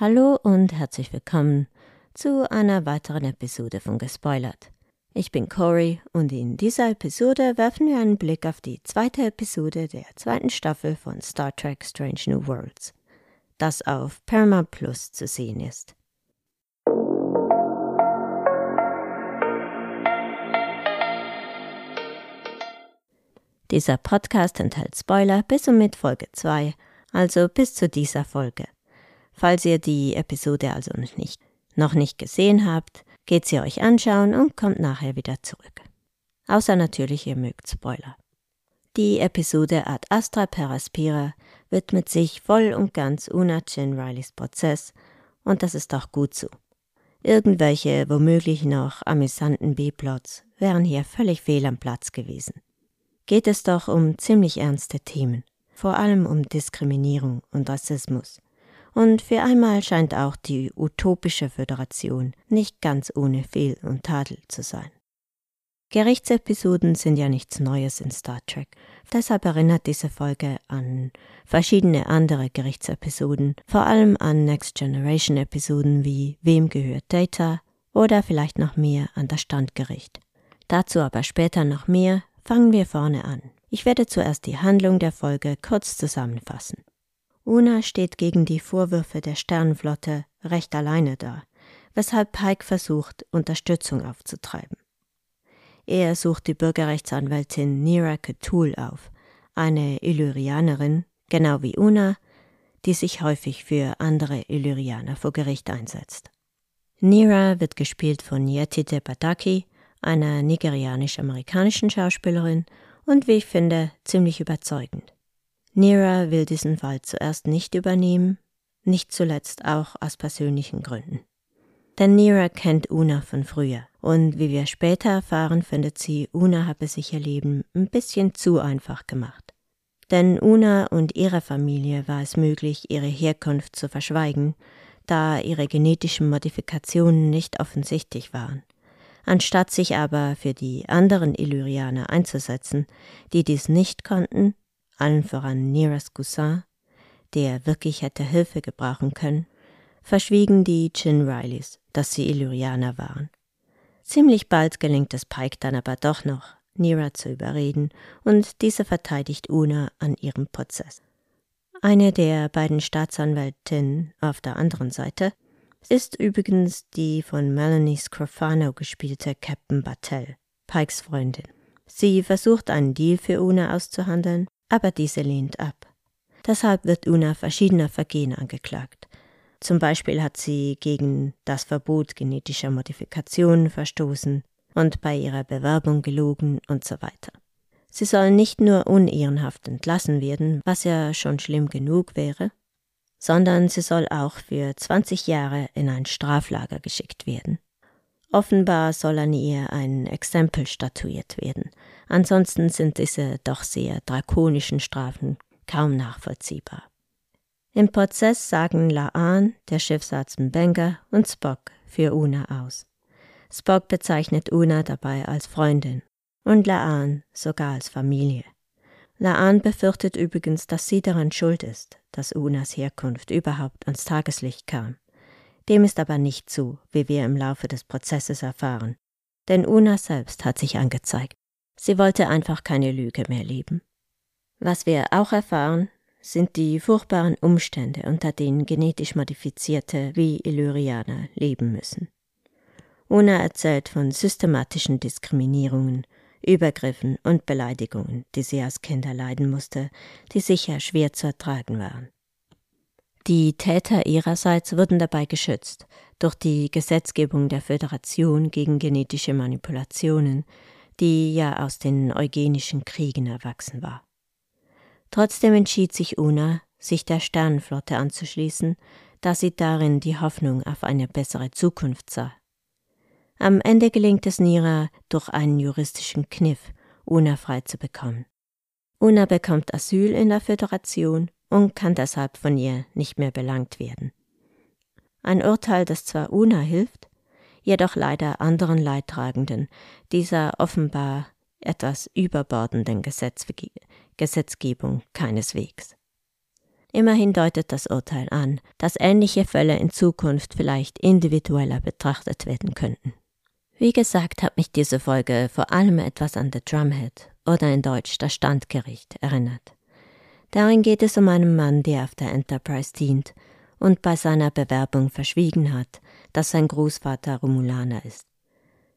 Hallo und herzlich willkommen zu einer weiteren Episode von Gespoilert. Ich bin Cory und in dieser Episode werfen wir einen Blick auf die zweite Episode der zweiten Staffel von Star Trek Strange New Worlds, das auf Paramount Plus zu sehen ist. Dieser Podcast enthält Spoiler bis und mit Folge 2, also bis zu dieser Folge. Falls ihr die Episode also noch nicht, noch nicht gesehen habt, geht sie euch anschauen und kommt nachher wieder zurück. Außer natürlich, ihr mögt Spoiler. Die Episode Ad Astra per Aspira widmet sich voll und ganz Una Chin Rileys Prozess und das ist auch gut so. Irgendwelche womöglich noch amüsanten B-Plots wären hier völlig fehl am Platz gewesen geht es doch um ziemlich ernste Themen, vor allem um Diskriminierung und Rassismus. Und für einmal scheint auch die utopische Föderation nicht ganz ohne Fehl und Tadel zu sein. Gerichtsepisoden sind ja nichts Neues in Star Trek. Deshalb erinnert diese Folge an verschiedene andere Gerichtsepisoden, vor allem an Next Generation Episoden wie Wem gehört Data oder vielleicht noch mehr an das Standgericht. Dazu aber später noch mehr, Fangen wir vorne an. Ich werde zuerst die Handlung der Folge kurz zusammenfassen. Una steht gegen die Vorwürfe der Sternenflotte recht alleine da, weshalb Pike versucht, Unterstützung aufzutreiben. Er sucht die Bürgerrechtsanwältin Nira Ketul auf, eine Illyrianerin, genau wie Una, die sich häufig für andere Illyrianer vor Gericht einsetzt. Nira wird gespielt von Yetide Badaki einer nigerianisch-amerikanischen Schauspielerin und wie ich finde, ziemlich überzeugend. Nira will diesen Fall zuerst nicht übernehmen, nicht zuletzt auch aus persönlichen Gründen. Denn Nira kennt Una von früher und wie wir später erfahren, findet sie, Una habe sich ihr Leben ein bisschen zu einfach gemacht. Denn Una und ihrer Familie war es möglich, ihre Herkunft zu verschweigen, da ihre genetischen Modifikationen nicht offensichtlich waren anstatt sich aber für die anderen Illyrianer einzusetzen, die dies nicht konnten, allen voran Niras Cousin, der wirklich hätte Hilfe gebrauchen können, verschwiegen die Chin Rileys, dass sie Illyrianer waren. Ziemlich bald gelingt es Pike dann aber doch noch, Nira zu überreden, und diese verteidigt Una an ihrem Prozess. Eine der beiden Staatsanwältinnen auf der anderen Seite ist übrigens die von Melanie Scrofano gespielte Captain Battelle, Pikes Freundin. Sie versucht einen Deal für Una auszuhandeln, aber diese lehnt ab. Deshalb wird Una verschiedener Vergehen angeklagt. Zum Beispiel hat sie gegen das Verbot genetischer Modifikationen verstoßen und bei ihrer Bewerbung gelogen und so weiter. Sie soll nicht nur unehrenhaft entlassen werden, was ja schon schlimm genug wäre, sondern sie soll auch für 20 Jahre in ein Straflager geschickt werden. Offenbar soll an ihr ein Exempel statuiert werden, ansonsten sind diese doch sehr drakonischen Strafen kaum nachvollziehbar. Im Prozess sagen Laan, der Schiffsarzt Mbenga und Spock für Una aus. Spock bezeichnet Una dabei als Freundin und Laan sogar als Familie. Laan befürchtet übrigens, dass sie daran schuld ist, dass Unas Herkunft überhaupt ans Tageslicht kam. Dem ist aber nicht so, wie wir im Laufe des Prozesses erfahren. Denn Una selbst hat sich angezeigt. Sie wollte einfach keine Lüge mehr leben. Was wir auch erfahren, sind die furchtbaren Umstände, unter denen genetisch Modifizierte wie Illyrianer leben müssen. Una erzählt von systematischen Diskriminierungen, Übergriffen und Beleidigungen, die sie als Kind erleiden musste, die sicher schwer zu ertragen waren. Die Täter ihrerseits wurden dabei geschützt durch die Gesetzgebung der Föderation gegen genetische Manipulationen, die ja aus den eugenischen Kriegen erwachsen war. Trotzdem entschied sich Una, sich der Sternenflotte anzuschließen, da sie darin die Hoffnung auf eine bessere Zukunft sah. Am Ende gelingt es Nira durch einen juristischen Kniff, Una frei zu bekommen. Una bekommt Asyl in der Föderation und kann deshalb von ihr nicht mehr belangt werden. Ein Urteil, das zwar Una hilft, jedoch leider anderen Leidtragenden dieser offenbar etwas überbordenden Gesetzgebung keineswegs. Immerhin deutet das Urteil an, dass ähnliche Fälle in Zukunft vielleicht individueller betrachtet werden könnten. Wie gesagt, hat mich diese Folge vor allem etwas an The Drumhead oder in Deutsch das Standgericht erinnert. Darin geht es um einen Mann, der auf der Enterprise dient und bei seiner Bewerbung verschwiegen hat, dass sein Großvater Romulaner ist.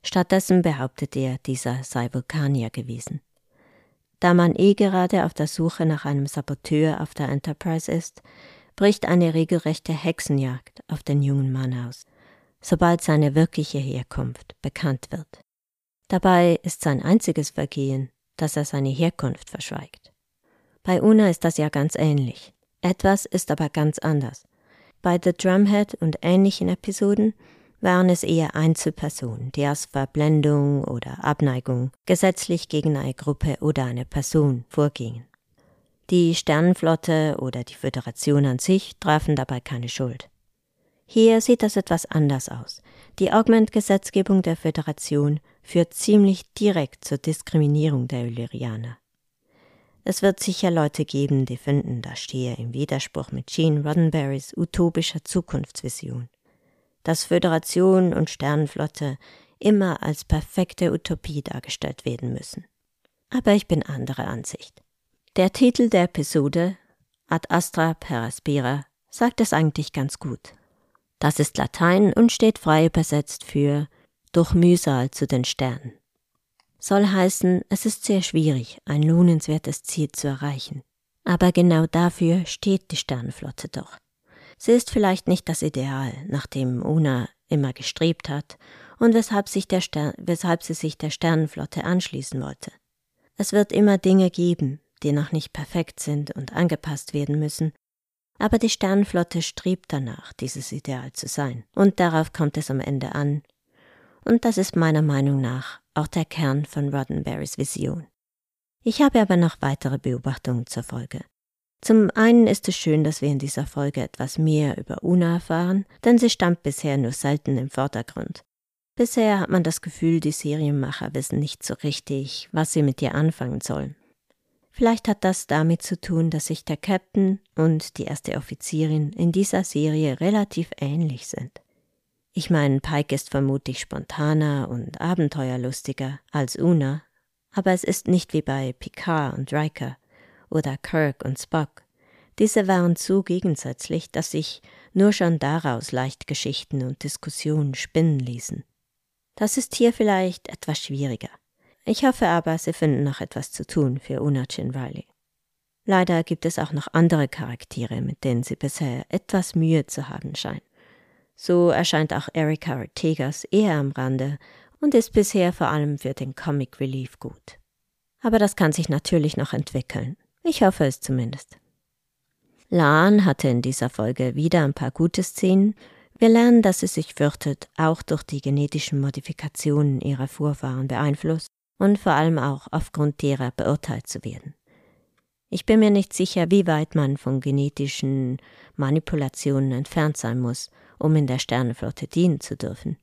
Stattdessen behauptet er, dieser sei Vulkanier gewesen. Da man eh gerade auf der Suche nach einem Saboteur auf der Enterprise ist, bricht eine regelrechte Hexenjagd auf den jungen Mann aus, sobald seine wirkliche Herkunft bekannt wird. Dabei ist sein einziges Vergehen, dass er seine Herkunft verschweigt. Bei Una ist das ja ganz ähnlich. Etwas ist aber ganz anders. Bei The Drumhead und ähnlichen Episoden waren es eher Einzelpersonen, die aus Verblendung oder Abneigung gesetzlich gegen eine Gruppe oder eine Person vorgingen. Die Sternenflotte oder die Föderation an sich trafen dabei keine Schuld. Hier sieht das etwas anders aus. Die Augment-Gesetzgebung der Föderation führt ziemlich direkt zur Diskriminierung der Illyrianer. Es wird sicher Leute geben, die finden, das stehe im Widerspruch mit Gene Roddenberrys utopischer Zukunftsvision. Dass Föderation und Sternenflotte immer als perfekte Utopie dargestellt werden müssen. Aber ich bin anderer Ansicht. Der Titel der Episode, Ad Astra per Aspera, sagt es eigentlich ganz gut. Das ist Latein und steht frei übersetzt für durch Mühsal zu den Sternen soll heißen, es ist sehr schwierig, ein lohnenswertes Ziel zu erreichen. Aber genau dafür steht die Sternenflotte doch. Sie ist vielleicht nicht das Ideal, nach dem Una immer gestrebt hat und weshalb, sich der Stern, weshalb sie sich der Sternenflotte anschließen wollte. Es wird immer Dinge geben, die noch nicht perfekt sind und angepasst werden müssen, aber die Sternenflotte strebt danach, dieses Ideal zu sein, und darauf kommt es am Ende an, und das ist meiner Meinung nach auch der Kern von Roddenberrys Vision. Ich habe aber noch weitere Beobachtungen zur Folge. Zum einen ist es schön, dass wir in dieser Folge etwas mehr über Una erfahren, denn sie stand bisher nur selten im Vordergrund. Bisher hat man das Gefühl, die Serienmacher wissen nicht so richtig, was sie mit ihr anfangen sollen. Vielleicht hat das damit zu tun, dass sich der Captain und die erste Offizierin in dieser Serie relativ ähnlich sind. Ich meine, Pike ist vermutlich spontaner und abenteuerlustiger als Una, aber es ist nicht wie bei Picard und Riker oder Kirk und Spock. Diese waren so gegensätzlich, dass sich nur schon daraus leicht Geschichten und Diskussionen spinnen ließen. Das ist hier vielleicht etwas schwieriger. Ich hoffe aber, sie finden noch etwas zu tun für Una Chin Riley. Leider gibt es auch noch andere Charaktere, mit denen sie bisher etwas Mühe zu haben scheint. So erscheint auch Erika Ortegas eher am Rande und ist bisher vor allem für den Comic Relief gut. Aber das kann sich natürlich noch entwickeln. Ich hoffe es zumindest. Laan hatte in dieser Folge wieder ein paar gute Szenen. Wir lernen, dass sie sich fürchtet, auch durch die genetischen Modifikationen ihrer Vorfahren beeinflusst und vor allem auch aufgrund derer beurteilt zu werden. Ich bin mir nicht sicher, wie weit man von genetischen Manipulationen entfernt sein muss, um in der Sternenflotte dienen zu dürfen.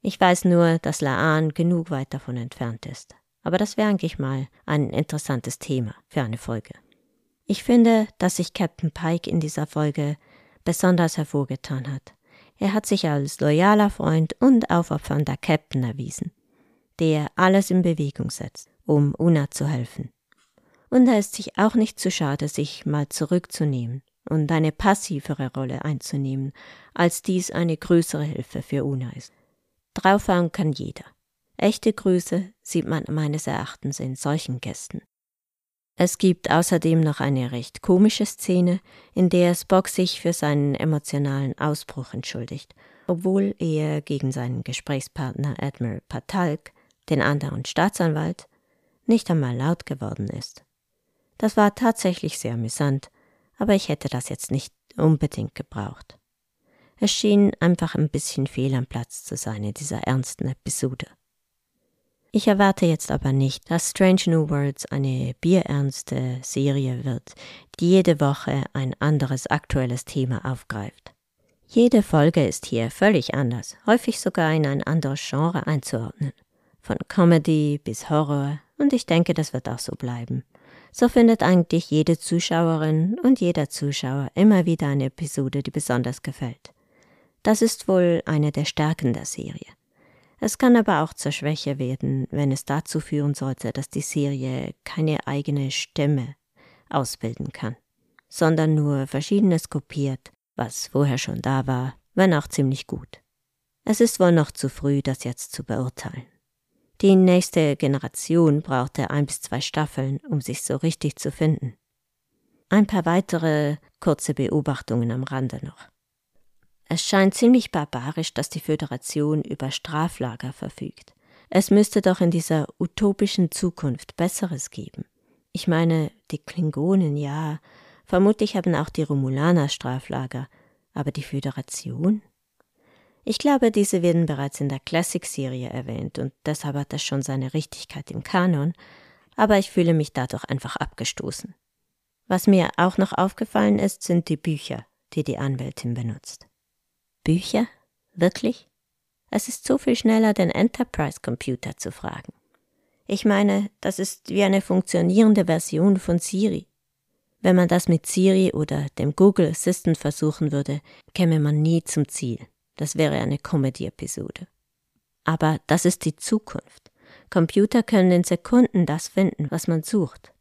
Ich weiß nur, dass Laan genug weit davon entfernt ist. Aber das wäre eigentlich mal ein interessantes Thema für eine Folge. Ich finde, dass sich Captain Pike in dieser Folge besonders hervorgetan hat. Er hat sich als loyaler Freund und aufopfernder Captain erwiesen, der alles in Bewegung setzt, um Una zu helfen. Und er ist sich auch nicht zu schade, sich mal zurückzunehmen und eine passivere Rolle einzunehmen, als dies eine größere Hilfe für Una ist. Draufhauen kann jeder. Echte Grüße sieht man meines Erachtens in solchen Gästen. Es gibt außerdem noch eine recht komische Szene, in der Spock sich für seinen emotionalen Ausbruch entschuldigt, obwohl er gegen seinen Gesprächspartner Admiral Patalk, den anderen Staatsanwalt, nicht einmal laut geworden ist. Das war tatsächlich sehr amüsant aber ich hätte das jetzt nicht unbedingt gebraucht. Es schien einfach ein bisschen fehl am Platz zu sein in dieser ernsten Episode. Ich erwarte jetzt aber nicht, dass Strange New Worlds eine bierernste Serie wird, die jede Woche ein anderes aktuelles Thema aufgreift. Jede Folge ist hier völlig anders, häufig sogar in ein anderes Genre einzuordnen. Von Comedy bis Horror, und ich denke, das wird auch so bleiben so findet eigentlich jede Zuschauerin und jeder Zuschauer immer wieder eine Episode, die besonders gefällt. Das ist wohl eine der Stärken der Serie. Es kann aber auch zur Schwäche werden, wenn es dazu führen sollte, dass die Serie keine eigene Stimme ausbilden kann, sondern nur Verschiedenes kopiert, was vorher schon da war, wenn auch ziemlich gut. Es ist wohl noch zu früh, das jetzt zu beurteilen. Die nächste Generation brauchte ein bis zwei Staffeln, um sich so richtig zu finden. Ein paar weitere kurze Beobachtungen am Rande noch. Es scheint ziemlich barbarisch, dass die Föderation über Straflager verfügt. Es müsste doch in dieser utopischen Zukunft Besseres geben. Ich meine, die Klingonen, ja, vermutlich haben auch die Romulaner Straflager, aber die Föderation? Ich glaube, diese werden bereits in der Classic-Serie erwähnt und deshalb hat das schon seine Richtigkeit im Kanon, aber ich fühle mich dadurch einfach abgestoßen. Was mir auch noch aufgefallen ist, sind die Bücher, die die Anwältin benutzt. Bücher? Wirklich? Es ist so viel schneller, den Enterprise-Computer zu fragen. Ich meine, das ist wie eine funktionierende Version von Siri. Wenn man das mit Siri oder dem Google Assistant versuchen würde, käme man nie zum Ziel. Das wäre eine Comedy-Episode. Aber das ist die Zukunft. Computer können in Sekunden das finden, was man sucht.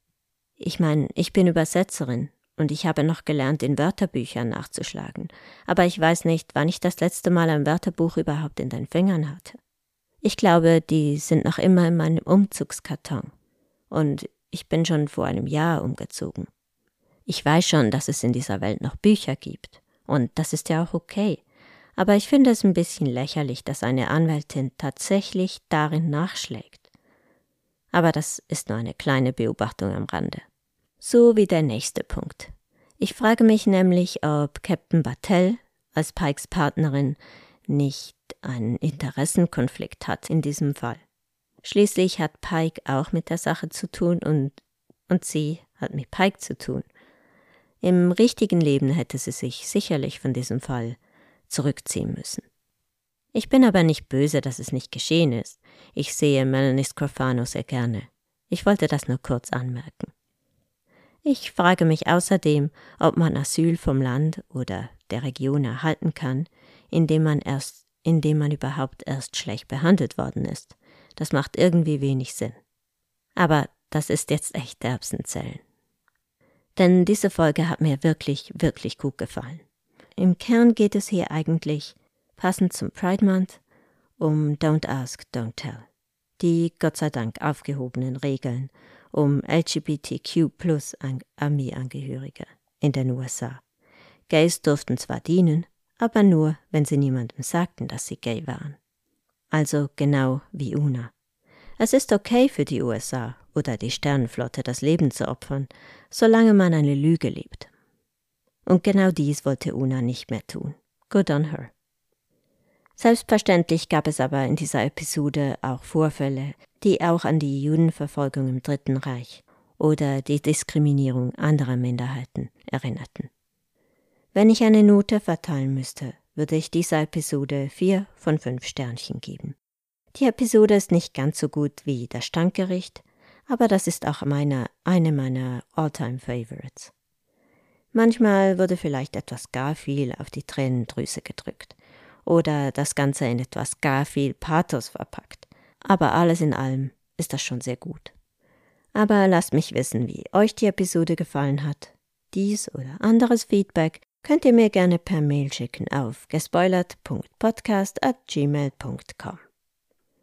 Ich meine, ich bin Übersetzerin und ich habe noch gelernt, in Wörterbüchern nachzuschlagen, aber ich weiß nicht, wann ich das letzte Mal ein Wörterbuch überhaupt in den Fingern hatte. Ich glaube, die sind noch immer in meinem Umzugskarton. Und ich bin schon vor einem Jahr umgezogen. Ich weiß schon, dass es in dieser Welt noch Bücher gibt. Und das ist ja auch okay. Aber ich finde es ein bisschen lächerlich, dass eine Anwältin tatsächlich darin nachschlägt. Aber das ist nur eine kleine Beobachtung am Rande. So wie der nächste Punkt. Ich frage mich nämlich, ob Captain Battelle als Pikes Partnerin nicht einen Interessenkonflikt hat in diesem Fall. Schließlich hat Pike auch mit der Sache zu tun und, und sie hat mit Pike zu tun. Im richtigen Leben hätte sie sich sicherlich von diesem Fall zurückziehen müssen. Ich bin aber nicht böse, dass es nicht geschehen ist. Ich sehe Melanie Scrofano sehr gerne. Ich wollte das nur kurz anmerken. Ich frage mich außerdem, ob man Asyl vom Land oder der Region erhalten kann, indem man erst, indem man überhaupt erst schlecht behandelt worden ist. Das macht irgendwie wenig Sinn. Aber das ist jetzt echt Erbsenzellen. Denn diese Folge hat mir wirklich, wirklich gut gefallen. Im Kern geht es hier eigentlich, passend zum Pride Month, um Don't Ask, Don't Tell. Die Gott sei Dank aufgehobenen Regeln um LGBTQ plus Armeeangehörige in den USA. Gays durften zwar dienen, aber nur, wenn sie niemandem sagten, dass sie gay waren. Also genau wie Una. Es ist okay für die USA oder die Sternenflotte das Leben zu opfern, solange man eine Lüge liebt. Und genau dies wollte Una nicht mehr tun. Good on her. Selbstverständlich gab es aber in dieser Episode auch Vorfälle, die auch an die Judenverfolgung im Dritten Reich oder die Diskriminierung anderer Minderheiten erinnerten. Wenn ich eine Note verteilen müsste, würde ich dieser Episode vier von fünf Sternchen geben. Die Episode ist nicht ganz so gut wie das Stankgericht, aber das ist auch meine, eine meiner All-Time Favorites. Manchmal wurde vielleicht etwas gar viel auf die Tränendrüse gedrückt oder das Ganze in etwas gar viel Pathos verpackt. Aber alles in allem ist das schon sehr gut. Aber lasst mich wissen, wie euch die Episode gefallen hat. Dies oder anderes Feedback könnt ihr mir gerne per Mail schicken auf gespoilert.podcast.gmail.com.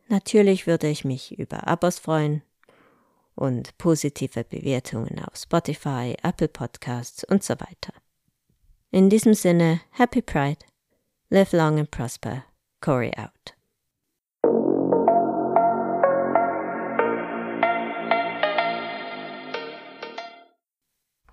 Natürlich würde ich mich über Abos freuen, und positive Bewertungen auf Spotify, Apple Podcasts und so weiter. In diesem Sinne, Happy Pride, live long and prosper, Corey out.